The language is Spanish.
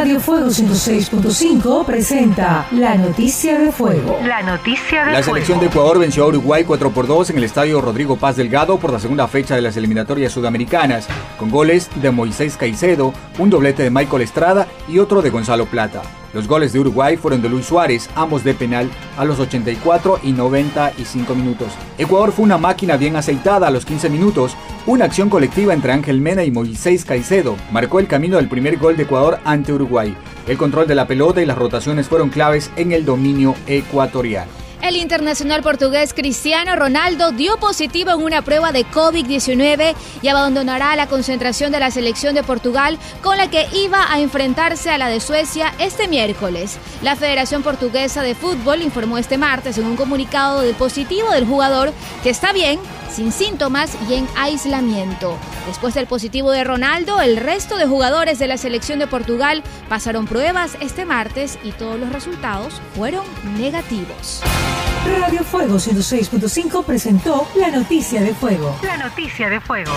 Radio Fuego 106.5 presenta la noticia de fuego. La noticia de La fuego. selección de Ecuador venció a Uruguay 4 por 2 en el estadio Rodrigo Paz Delgado por la segunda fecha de las eliminatorias sudamericanas, con goles de Moisés Caicedo, un doblete de Michael Estrada y otro de Gonzalo Plata. Los goles de Uruguay fueron de Luis Suárez, ambos de penal, a los 84 y 95 minutos. Ecuador fue una máquina bien aceitada a los 15 minutos. Una acción colectiva entre Ángel Mena y Moisés Caicedo marcó el camino del primer gol de Ecuador ante Uruguay. El control de la pelota y las rotaciones fueron claves en el dominio ecuatoriano. El internacional portugués Cristiano Ronaldo dio positivo en una prueba de COVID-19 y abandonará la concentración de la selección de Portugal con la que iba a enfrentarse a la de Suecia este miércoles. La Federación Portuguesa de Fútbol informó este martes en un comunicado del positivo del jugador que está bien, sin síntomas y en aislamiento. Después del positivo de Ronaldo, el resto de jugadores de la selección de Portugal pasaron pruebas este martes y todos los resultados fueron negativos. Radio Fuego 106.5 presentó la noticia de fuego. La noticia de fuego.